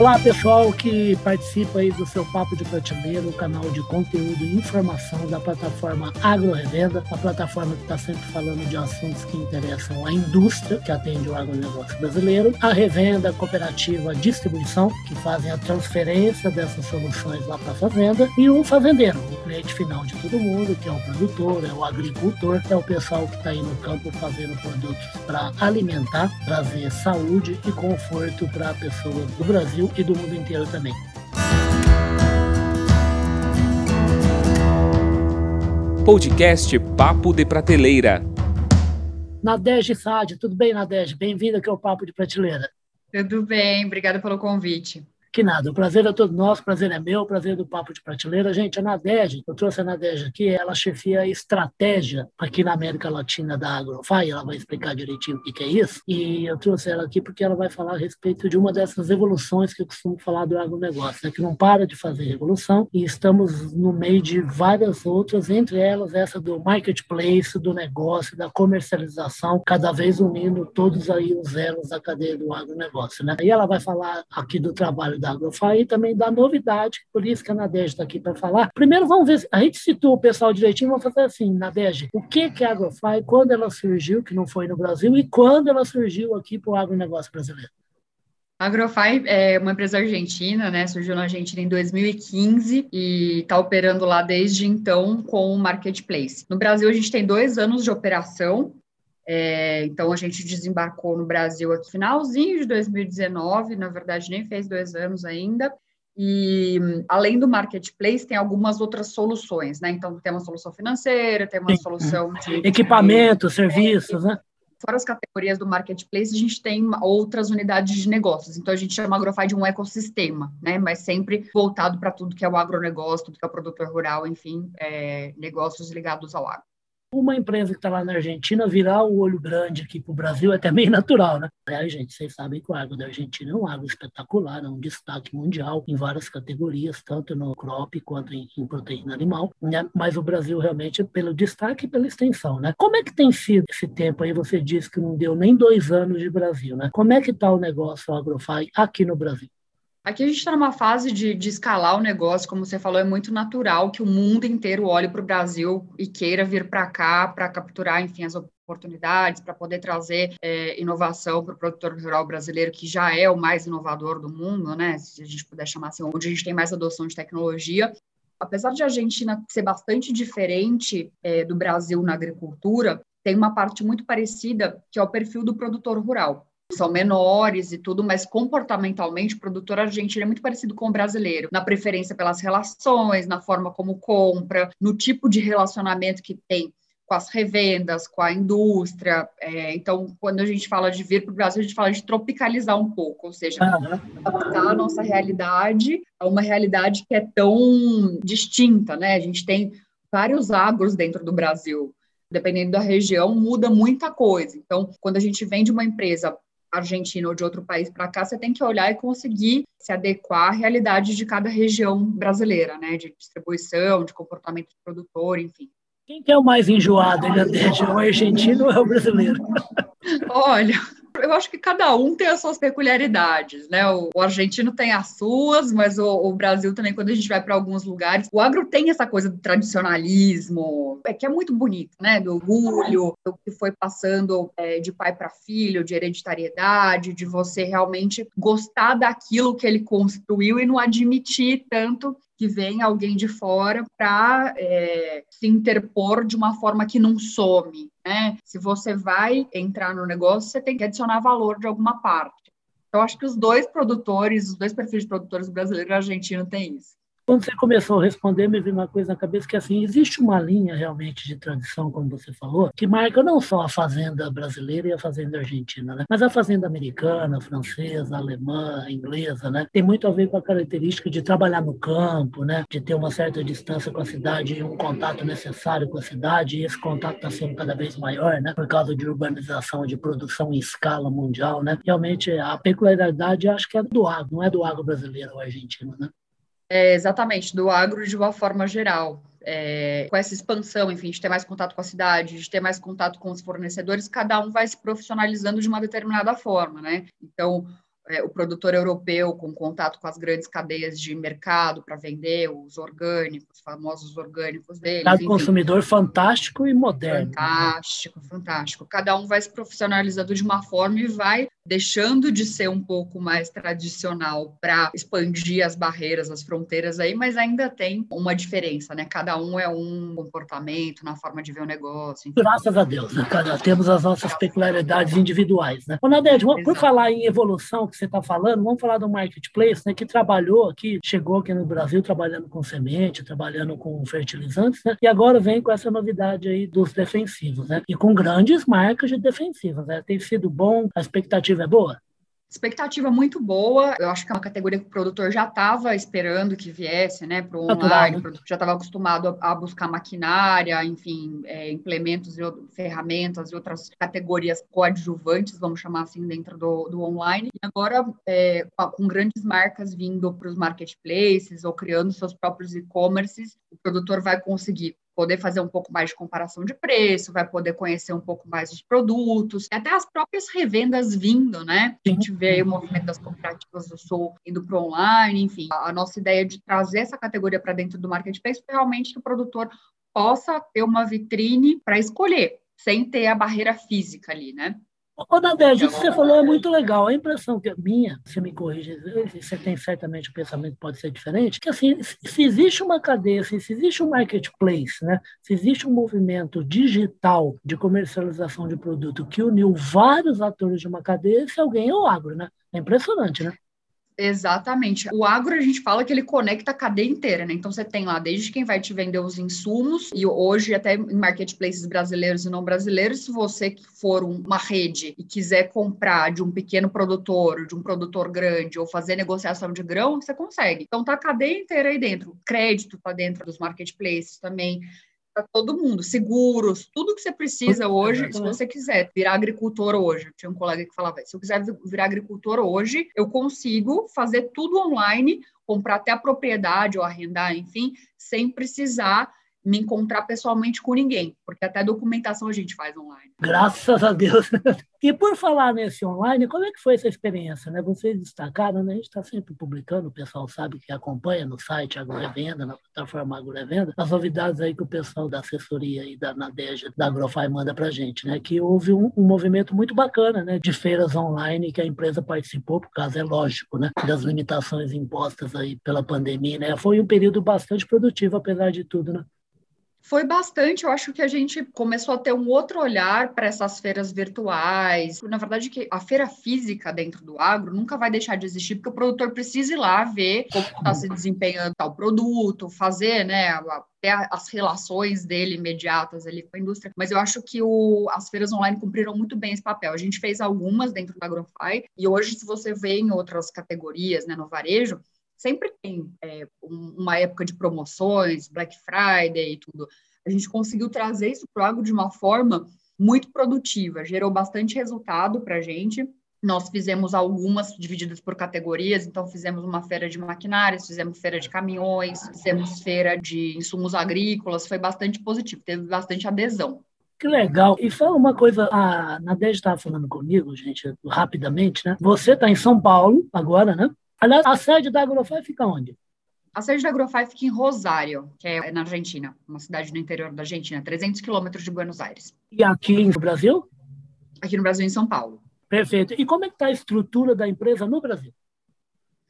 Olá, pessoal que participa aí do seu Papo de Prateleira, o canal de conteúdo e informação da plataforma Agro Revenda, a plataforma que está sempre falando de assuntos que interessam à indústria, que atende o agronegócio brasileiro, a revenda, a cooperativa, a distribuição, que fazem a transferência dessas soluções lá para a fazenda, e o fazendeiro, o cliente final de todo mundo, que é o produtor, é o agricultor, é o pessoal que está aí no campo fazendo produtos para alimentar, trazer saúde e conforto para pessoas do Brasil e do mundo inteiro também. Podcast Papo de Prateleira. Nadege Sade, tudo bem, Nadege? Bem-vinda aqui ao Papo de Prateleira. Tudo bem, obrigada pelo convite. Que nada, o prazer é todo nosso, o prazer é meu, o prazer é do Papo de Prateleira. Gente, a Nadege, eu trouxe a Nadege aqui, ela chefia a estratégia aqui na América Latina da Agrofy, ela vai explicar direitinho o que é isso. E eu trouxe ela aqui porque ela vai falar a respeito de uma dessas evoluções que eu costumo falar do agronegócio, né, que não para de fazer revolução e estamos no meio de várias outras, entre elas essa do marketplace, do negócio, da comercialização, cada vez unindo todos aí os elos da cadeia do agronegócio. Né? E ela vai falar aqui do trabalho da Agrofy e também da novidade, por isso que a Nadege está aqui para falar. Primeiro, vamos ver, a gente citou o pessoal direitinho, vamos fazer assim, Nadege, o que, que é a Agrofy, quando ela surgiu, que não foi no Brasil, e quando ela surgiu aqui para o agronegócio brasileiro? A Agrofy é uma empresa argentina, né? Surgiu na Argentina em 2015 e está operando lá desde então com o marketplace. No Brasil, a gente tem dois anos de operação, é, então, a gente desembarcou no Brasil aqui finalzinho de 2019, na verdade, nem fez dois anos ainda. E além do marketplace, tem algumas outras soluções, né? Então, tem uma solução financeira, tem uma solução de. Equipamento, de, serviços, né? Fora as categorias do marketplace, a gente tem outras unidades de negócios. Então, a gente chama a Agrofy de um ecossistema, né? Mas sempre voltado para tudo que é o agronegócio, tudo que é o produtor rural, enfim, é, negócios ligados ao agro uma empresa que está lá na Argentina virar o olho grande aqui para o Brasil é também natural, né? Aliás, gente, vocês sabem que o agro da Argentina é um agro espetacular, é um destaque mundial em várias categorias, tanto no crop quanto em, em proteína animal, né? mas o Brasil realmente é pelo destaque e pela extensão, né? Como é que tem sido esse tempo aí? Você disse que não deu nem dois anos de Brasil, né? Como é que está o negócio o Agrofy aqui no Brasil? Aqui a gente está numa fase de, de, escalar o negócio, como você falou, é muito natural que o mundo inteiro olhe para o Brasil e queira vir para cá para capturar, enfim, as oportunidades, para poder trazer é, inovação para o produtor rural brasileiro, que já é o mais inovador do mundo, né? Se a gente puder chamar assim, onde a gente tem mais adoção de tecnologia. Apesar de a Argentina ser bastante diferente é, do Brasil na agricultura, tem uma parte muito parecida, que é o perfil do produtor rural são menores e tudo, mas comportamentalmente o produtor argentino é muito parecido com o brasileiro, na preferência pelas relações, na forma como compra, no tipo de relacionamento que tem com as revendas, com a indústria. É, então, quando a gente fala de vir para o Brasil, a gente fala de tropicalizar um pouco, ou seja, adaptar a nossa realidade a uma realidade que é tão distinta, né? A gente tem vários agros dentro do Brasil. Dependendo da região, muda muita coisa. Então, quando a gente vem de uma empresa Argentina ou de outro país para cá, você tem que olhar e conseguir se adequar à realidade de cada região brasileira, né? De distribuição, de comportamento do produtor, enfim. Quem que é o mais enjoado, ele é o argentino ou é o brasileiro? Olha, eu acho que cada um tem as suas peculiaridades, né? O, o argentino tem as suas, mas o, o, Brasil também, quando a gente vai para alguns lugares, o agro tem essa coisa do tradicionalismo, é que é muito bonito, né? Do orgulho, do que foi passando é, de pai para filho, de hereditariedade, de você realmente gostar daquilo que ele construiu e não admitir tanto que vem alguém de fora para é, se interpor de uma forma que não some. Né? Se você vai entrar no negócio, você tem que adicionar valor de alguma parte. Eu acho que os dois produtores, os dois perfis de produtores brasileiros e argentino têm isso. Quando você começou a responder, me veio uma coisa na cabeça que assim existe uma linha realmente de tradição, como você falou, que marca não só a fazenda brasileira e a fazenda argentina, né? mas a fazenda americana, francesa, alemã, inglesa, né? Tem muito a ver com a característica de trabalhar no campo, né? De ter uma certa distância com a cidade e um contato necessário com a cidade. E esse contato está sendo cada vez maior, né? Por causa de urbanização, de produção em escala mundial, né? Realmente a peculiaridade acho que é do agro, não é do agro brasileiro ou argentino, né? É, exatamente, do agro de uma forma geral. É, com essa expansão, enfim, de ter mais contato com a cidade, de ter mais contato com os fornecedores, cada um vai se profissionalizando de uma determinada forma, né? Então, é, o produtor europeu com contato com as grandes cadeias de mercado para vender os orgânicos, os famosos orgânicos deles. Cada consumidor fantástico e moderno. Fantástico, fantástico. Cada um vai se profissionalizando de uma forma e vai deixando de ser um pouco mais tradicional para expandir as barreiras, as fronteiras aí, mas ainda tem uma diferença, né? Cada um é um comportamento na forma de ver o negócio. Graças a Deus, né? Cada, temos as nossas peculiaridades individuais, né? Nadete, por falar em evolução que você está falando, vamos falar do marketplace, né? Que trabalhou aqui, chegou aqui no Brasil trabalhando com semente, trabalhando com fertilizantes, né? E agora vem com essa novidade aí dos defensivos, né? E com grandes marcas de defensivos, né? Tem sido bom, a expectativa expectativa é boa? Expectativa muito boa. Eu acho que é uma categoria que o produtor já estava esperando que viesse, né, para o online. O produtor já estava acostumado a, buscar maquinária, enfim, é, implementos e ferramentas e outras categorias coadjuvantes, vamos chamar assim, dentro do, do online. E agora, é, com grandes marcas vindo para os marketplaces ou criando seus próprios e-commerces, o produtor vai conseguir poder fazer um pouco mais de comparação de preço, vai poder conhecer um pouco mais de produtos, até as próprias revendas vindo, né? A gente vê o movimento das cooperativas do Sul indo para online, enfim. A nossa ideia de trazer essa categoria para dentro do marketplace foi realmente que o produtor possa ter uma vitrine para escolher, sem ter a barreira física ali, né? Ô, Nadege, isso que você falou é muito legal. A impressão que é minha, você me corrige, você tem certamente o pensamento pode ser diferente, que assim, se existe uma cadeia, se existe um marketplace, né? se existe um movimento digital de comercialização de produto que uniu vários atores de uma cadeia, se alguém é o agro, né? É impressionante, né? Exatamente. O agro, a gente fala que ele conecta a cadeia inteira, né? Então, você tem lá desde quem vai te vender os insumos, e hoje, até em marketplaces brasileiros e não brasileiros, se você for uma rede e quiser comprar de um pequeno produtor, de um produtor grande, ou fazer negociação de grão, você consegue. Então, tá a cadeia inteira aí dentro. crédito tá dentro dos marketplaces também para todo mundo, seguros, tudo que você precisa hoje, se você quiser. Virar agricultor hoje, tinha um colega que falava, se eu quiser virar agricultor hoje, eu consigo fazer tudo online, comprar até a propriedade ou arrendar, enfim, sem precisar me encontrar pessoalmente com ninguém, porque até documentação a gente faz online. Graças a Deus. E por falar nesse online, como é que foi essa experiência? Né? Vocês destacaram, né? a gente está sempre publicando, o pessoal sabe que acompanha no site AgroRevenda, na plataforma AgroRevenda, as novidades aí que o pessoal da assessoria e da Nadeja, da Agrofy manda para a gente, né? que houve um, um, movimento muito bacana né? de feiras online que a empresa participou, por causa, é lógico, né? das limitações impostas aí pela pandemia. Né? Foi um período bastante produtivo, apesar de tudo. Né? Foi bastante, eu acho que a gente começou a ter um outro olhar para essas feiras virtuais. Na verdade, que a feira física dentro do agro nunca vai deixar de existir, porque o produtor precisa ir lá ver como está se desempenhando tal produto, fazer, né, até as relações dele imediatas ali com a indústria. Mas eu acho que o, as feiras online cumpriram muito bem esse papel. A gente fez algumas dentro da AgroFi, e hoje, se você vê em outras categorias, né, no varejo, sempre tem é, uma época de promoções, Black Friday e tudo. A gente conseguiu trazer isso para o de uma forma muito produtiva, gerou bastante resultado para a gente. Nós fizemos algumas divididas por categorias, então fizemos uma feira de maquinários, fizemos feira de caminhões, fizemos feira de insumos agrícolas, foi bastante positivo, teve bastante adesão. Que legal. E fala uma coisa, a Nadege estava falando comigo, gente, rapidamente, né? Você está em São Paulo agora, né? Aliás, a sede da Agrofy fica onde? A sede da Agrofy fica em Rosário, que é na Argentina, uma cidade no interior da Argentina, 300 quilômetros de Buenos Aires. E aqui no Brasil? Aqui no Brasil, em São Paulo. Perfeito. E como é que está a estrutura da empresa no Brasil?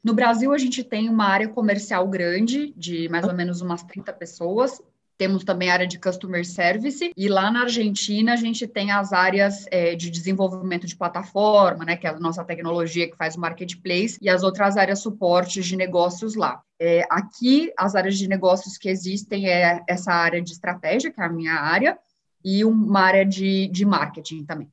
No Brasil, a gente tem uma área comercial grande, de mais ou menos umas 30 pessoas, temos também a área de customer service, e lá na Argentina a gente tem as áreas é, de desenvolvimento de plataforma, né, que é a nossa tecnologia que faz o marketplace, e as outras áreas suportes de negócios lá. É, aqui, as áreas de negócios que existem é essa área de estratégia, que é a minha área, e uma área de, de marketing também.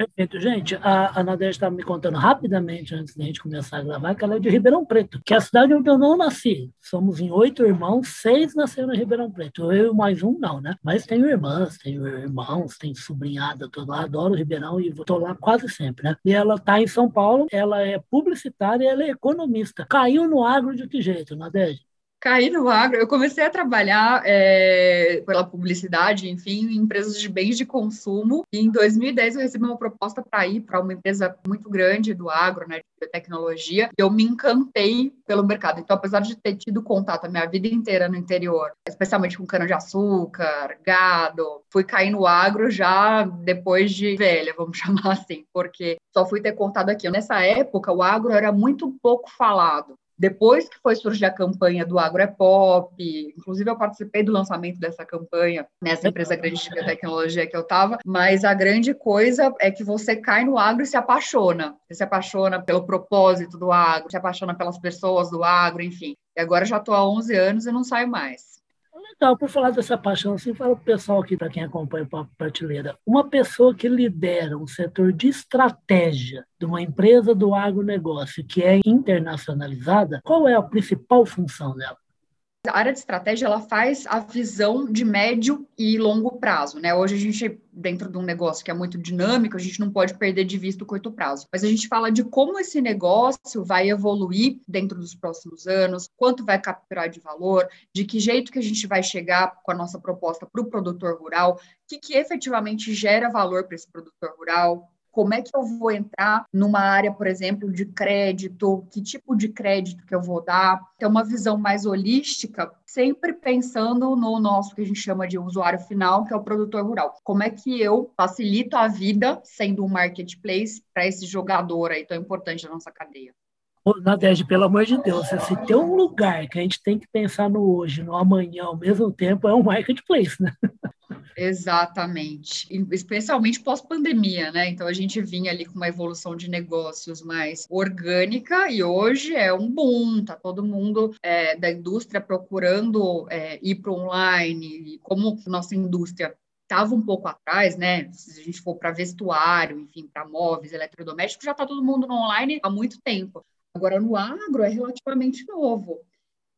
Perfeito. Gente, a, a Nadege estava me contando rapidamente, antes da gente começar a gravar, que ela é de Ribeirão Preto, que é a cidade onde eu não nasci. Somos em oito irmãos, seis nasceram em Ribeirão Preto. Eu mais um não, né? Mas tenho irmãs, tenho irmãos, tenho sobrinhada, tô lá, adoro Ribeirão e estou lá quase sempre, né? E ela está em São Paulo, ela é publicitária, ela é economista. Caiu no agro de que jeito, Nadege? Caí no agro. Eu comecei a trabalhar é, pela publicidade, enfim, em empresas de bens de consumo. E em 2010 eu recebi uma proposta para ir para uma empresa muito grande do agro, né, de tecnologia. E eu me encantei pelo mercado. Então, apesar de ter tido contato a minha vida inteira no interior, especialmente com cana de açúcar, gado, fui cair no agro já depois de velha, vamos chamar assim, porque só fui ter contato aqui. Nessa época, o agro era muito pouco falado. Depois que foi surgir a campanha do Agro é Pop, inclusive eu participei do lançamento dessa campanha nessa empresa grande de tecnologia que eu estava, mas a grande coisa é que você cai no agro e se apaixona. Você se apaixona pelo propósito do agro, se apaixona pelas pessoas do agro, enfim. E agora já estou há 11 anos e não saio mais. Legal, por falar dessa paixão, assim, fala para o pessoal aqui, para quem acompanha o Papo Prateleira, uma pessoa que lidera um setor de estratégia de uma empresa do agronegócio que é internacionalizada, qual é a principal função dela? A área de estratégia ela faz a visão de médio e longo prazo, né? Hoje a gente dentro de um negócio que é muito dinâmico, a gente não pode perder de vista o curto prazo. Mas a gente fala de como esse negócio vai evoluir dentro dos próximos anos, quanto vai capturar de valor, de que jeito que a gente vai chegar com a nossa proposta para o produtor rural, o que, que efetivamente gera valor para esse produtor rural, como é que eu vou entrar numa área, por exemplo, de crédito? Que tipo de crédito que eu vou dar? Ter uma visão mais holística, sempre pensando no nosso que a gente chama de usuário final, que é o produtor rural. Como é que eu facilito a vida sendo um marketplace para esse jogador aí tão importante da nossa cadeia? Nadege, pelo amor de Deus, se tem um lugar que a gente tem que pensar no hoje, no amanhã, ao mesmo tempo, é um marketplace, né? Exatamente, especialmente pós-pandemia, né? Então a gente vinha ali com uma evolução de negócios mais orgânica e hoje é um boom, tá todo mundo é, da indústria procurando é, ir para online, como nossa indústria estava um pouco atrás, né? Se a gente for para vestuário, enfim, para móveis, eletrodomésticos, já está todo mundo no online há muito tempo. Agora, no agro é relativamente novo.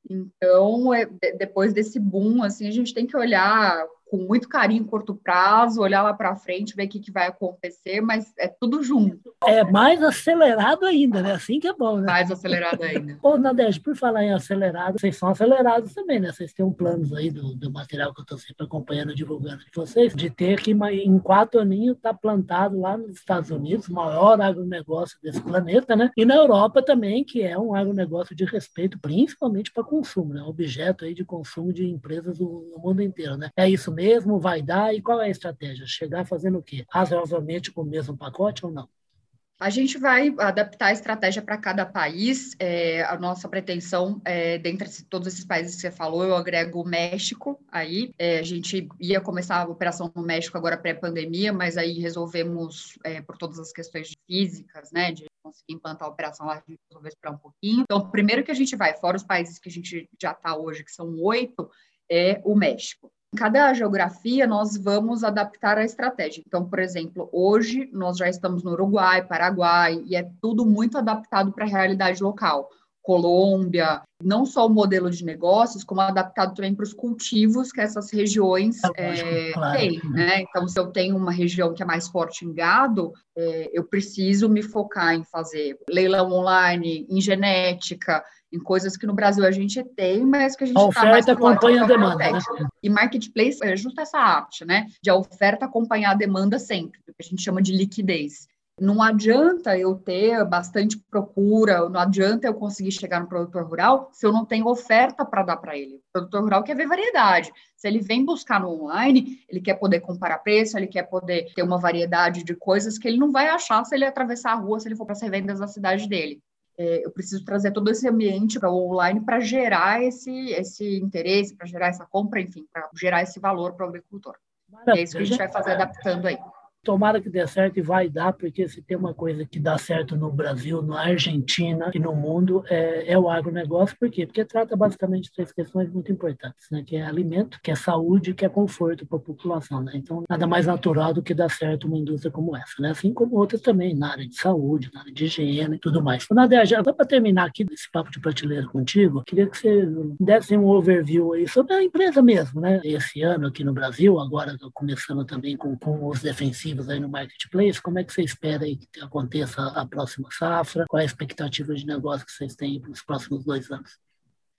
Então, é, depois desse boom, assim, a gente tem que olhar com muito carinho, curto prazo, olhar lá para frente, ver o que, que vai acontecer, mas é tudo junto. É mais acelerado ainda, né? Assim que é bom, né? Mais acelerado ainda. Ô, Nadege, por falar em acelerado, vocês são acelerados também, né? Vocês têm um planos aí do, do material que eu estou sempre acompanhando, divulgando de vocês, de ter que em quatro aninhos tá plantado lá nos Estados Unidos, o maior agronegócio desse planeta, né? E na Europa também, que é um agronegócio de respeito, principalmente para consumo, né? Objeto aí de consumo de empresas do, do mundo inteiro, né? É isso mesmo mesmo vai dar? E qual é a estratégia? Chegar fazendo o quê? Razoavelmente com o mesmo pacote ou não? A gente vai adaptar a estratégia para cada país. É, a nossa pretensão, é, dentre todos esses países que você falou, eu agrego o México aí. É, a gente ia começar a operação no México agora pré-pandemia, mas aí resolvemos, é, por todas as questões físicas, né, de conseguir implantar a operação lá, a gente resolveu esperar um pouquinho. Então, primeiro que a gente vai, fora os países que a gente já está hoje, que são oito, é o México. Cada geografia, nós vamos adaptar a estratégia. Então, por exemplo, hoje nós já estamos no Uruguai, Paraguai, e é tudo muito adaptado para a realidade local. Colômbia, não só o modelo de negócios, como adaptado também para os cultivos que essas regiões é, é, claro. têm. Né? Então, se eu tenho uma região que é mais forte em gado, é, eu preciso me focar em fazer leilão online, em genética, em coisas que no Brasil a gente tem, mas que a gente a tá oferta acompanha a demanda. Né? E marketplace é justo essa arte, né? De a oferta acompanhar a demanda sempre, o que a gente chama de liquidez. Não adianta eu ter bastante procura, não adianta eu conseguir chegar no produtor rural se eu não tenho oferta para dar para ele. O produtor rural quer ver variedade. Se ele vem buscar no online, ele quer poder comparar preço, ele quer poder ter uma variedade de coisas que ele não vai achar se ele atravessar a rua, se ele for para as revendas da cidade dele é, eu preciso trazer todo esse ambiente para o online para gerar esse, esse interesse, para gerar essa compra, enfim, para gerar esse valor para o agricultor. Maravilha. É isso que a gente vai fazer adaptando aí. Tomara que dê certo e vai dar, porque se tem uma coisa que dá certo no Brasil, na Argentina e no mundo, é, é o agronegócio. Por quê? Porque trata basicamente três questões muito importantes, né? que é alimento, que é saúde, que é conforto para a população. Né? Então, nada mais natural do que dar certo uma indústria como essa, né? assim como outras também, na área de saúde, na área de higiene e tudo mais. Nadia, já para terminar aqui esse papo de prateleira contigo, queria que você desse um overview aí sobre a empresa mesmo, né? Esse ano aqui no Brasil, agora começando também com, com os defensivos aí no marketplace, como é que você espera aí que aconteça a próxima safra? Qual é a expectativa de negócio que vocês têm para os próximos dois anos?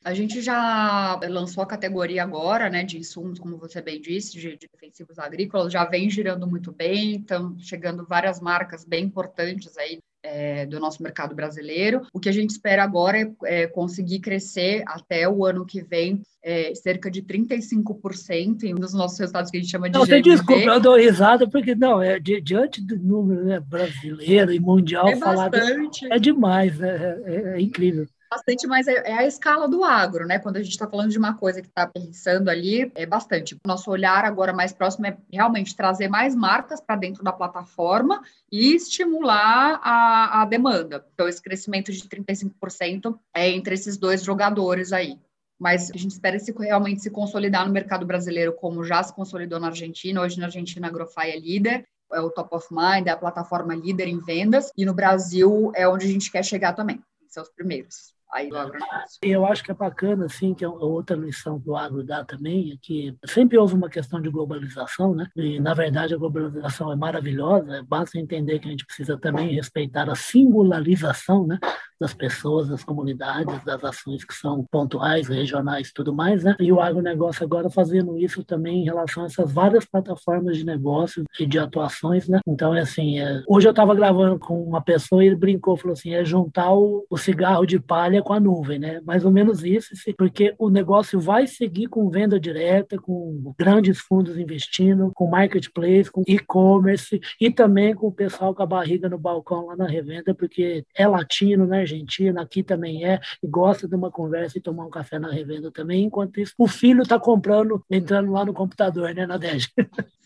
A gente já lançou a categoria agora, né, de insumos, como você bem disse, de, de defensivos agrícolas, já vem girando muito bem, estão chegando várias marcas bem importantes aí é, do nosso mercado brasileiro. O que a gente espera agora é, é conseguir crescer até o ano que vem é, cerca de 35% em um dos nossos resultados que a gente chama de não, GMV. Desculpa, eu dou risada porque não, é di, diante do número né, brasileiro e mundial é falado é demais, né, é, é incrível bastante, mas é, é, a escala do agro, né? Quando a gente está falando de uma coisa que está pensando ali, é bastante. Nosso olhar agora mais próximo é realmente trazer mais marcas para dentro da plataforma e estimular a, a demanda. Então, esse crescimento de 35% é entre esses dois jogadores aí mas a gente espera se realmente se consolidar no mercado brasileiro, como já se consolidou na Argentina. Hoje na Argentina a Agrofy é líder, é o top of mind, é a plataforma líder em vendas, e no Brasil é onde a gente quer chegar também, são os primeiros aí do agronegócio. Eu acho que é bacana, assim, que é outra lição que o agro dá também, é que sempre houve uma questão de globalização, né? E, na verdade, a globalização é maravilhosa, basta entender que a gente precisa também respeitar a singularização, né? das pessoas, das comunidades, das ações que são pontuais, regionais e tudo mais, né? E o agronegócio agora fazendo isso também em relação a essas várias plataformas de negócio e de atuações, né? Então, é assim, é... hoje eu estava gravando com uma pessoa e ele brincou, falou assim, é juntar o, o cigarro de palha com a nuvem, né? Mais ou menos isso, porque o negócio vai seguir com venda direta, com grandes fundos investindo, com marketplace, com e-commerce e também com o pessoal com a barriga no balcão lá na revenda, porque é latino, né, Argentina, aqui também é, e gosta de uma conversa e tomar um café na revenda também. Enquanto isso, o filho está comprando, entrando lá no computador, né, Nadege?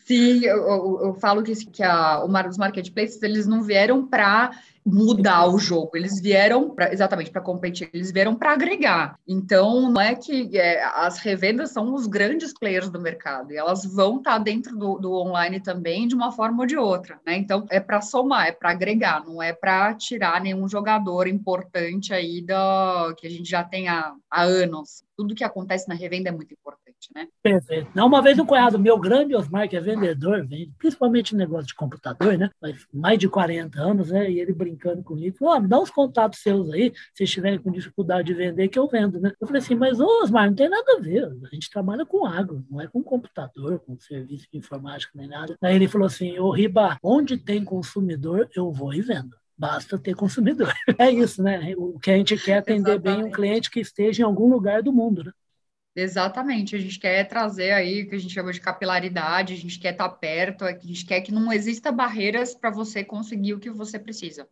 Sim, eu, eu, eu falo que, que a, os marketplaces eles não vieram para mudar o jogo. Eles vieram pra, exatamente para competir, eles vieram para agregar. Então, não é que é, as revendas são os grandes players do mercado e elas vão estar tá dentro do, do, online também de uma forma ou de outra, né? Então, é para somar, é para agregar, não é para tirar nenhum jogador importante aí da que a gente já tem há, há anos. Tudo que acontece na revenda é muito importante né? Perfeito. Não, uma vez um cunhado meu, grande Osmar, que é vendedor, vende principalmente negócio de computador, né? Mais de 40 anos, né? E ele brincando comigo, falou, oh, me dá uns contatos seus aí, se estiverem com dificuldade de vender, que eu vendo, né? Eu falei assim, mas ô, Osmar, não tem nada a ver, a gente trabalha com agro, não é com computador, com serviço de informática, nem nada. Aí ele falou assim, ô Riba, onde tem consumidor, eu vou e vendo basta ter consumidor. É isso, né? O que a gente quer é atender Exatamente. bem um cliente que esteja em algum lugar do mundo, né? Exatamente, a gente quer trazer aí o que a gente chama de capilaridade, a gente quer estar perto, a gente quer que não exista barreiras para você conseguir o que você precisa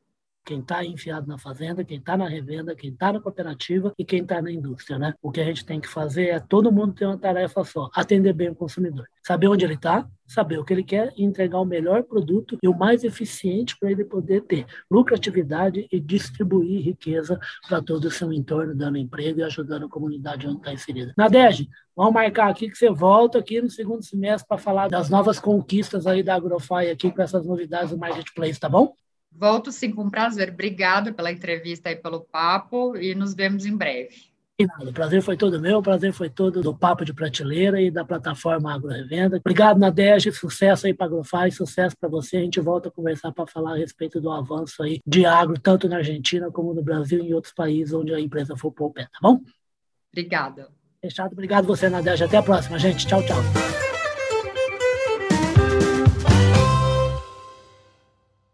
quem está enfiado na fazenda, quem está na revenda, quem está na cooperativa e quem está na indústria, né? O que a gente tem que fazer é todo mundo ter uma tarefa só, atender bem o consumidor, saber onde ele está, saber o que ele quer e entregar o melhor produto e o mais eficiente para ele poder ter lucratividade e distribuir riqueza para todo o seu entorno, dando emprego e ajudando a comunidade onde está inserida. Nadege, vamos marcar aqui que você volta aqui no segundo semestre para falar das novas conquistas aí da Agrofy aqui com essas novidades do Marketplace, tá bom? Volto sim com prazer. Obrigada pela entrevista e pelo papo e nos vemos em breve. Nada, o prazer foi todo meu, o prazer foi todo do Papo de Prateleira e da plataforma Agro Revenda. Obrigado, Nadege, sucesso aí para a Agrofy, sucesso para você. A gente volta a conversar para falar a respeito do avanço aí de agro, tanto na Argentina como no Brasil e em outros países onde a empresa for pôr o pé, tá bom? Obrigada. Fechado, obrigado você, Nadege. Até a próxima, gente. Tchau, tchau.